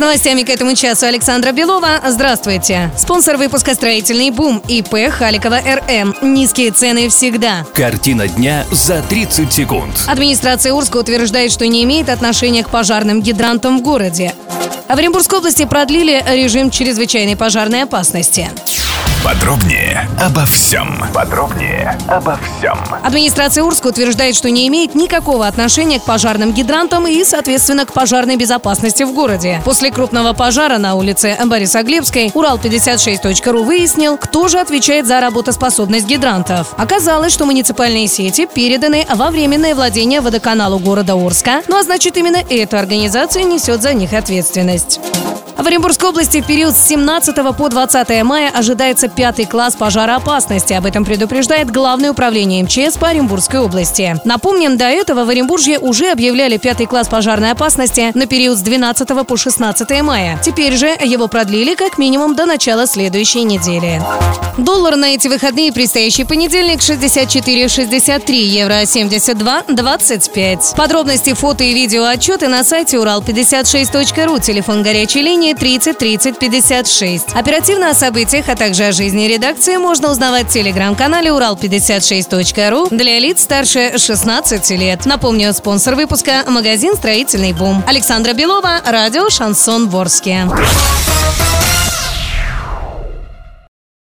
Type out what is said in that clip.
С новостями к этому часу Александра Белова. Здравствуйте. Спонсор выпуска «Строительный бум» ИП Халикова РМ. Низкие цены всегда. Картина дня за 30 секунд. Администрация Урска утверждает, что не имеет отношения к пожарным гидрантам в городе. А в Оренбургской области продлили режим чрезвычайной пожарной опасности. Подробнее обо всем. Подробнее обо всем. Администрация Урска утверждает, что не имеет никакого отношения к пожарным гидрантам и, соответственно, к пожарной безопасности в городе. После крупного пожара на улице Борисоглебской Урал56.ру выяснил, кто же отвечает за работоспособность гидрантов. Оказалось, что муниципальные сети переданы во временное владение водоканалу города Орска, ну а значит именно эта организация несет за них ответственность. В Оренбургской области в период с 17 по 20 мая ожидается пятый класс пожароопасности. Об этом предупреждает Главное управление МЧС по Оренбургской области. Напомним, до этого в Оренбурге уже объявляли пятый класс пожарной опасности на период с 12 по 16 мая. Теперь же его продлили как минимум до начала следующей недели. Доллар на эти выходные предстоящий понедельник 64,63, евро 72,25. Подробности, фото и видео отчеты на сайте урал56.ру, телефон горячей линии 30 30 56. Оперативно о событиях, а также о жизни редакции можно узнавать в телеграм-канале урал56.ру для лиц старше 16 лет. Напомню, спонсор выпуска – магазин «Строительный бум». Александра Белова, радио «Шансон Ворске».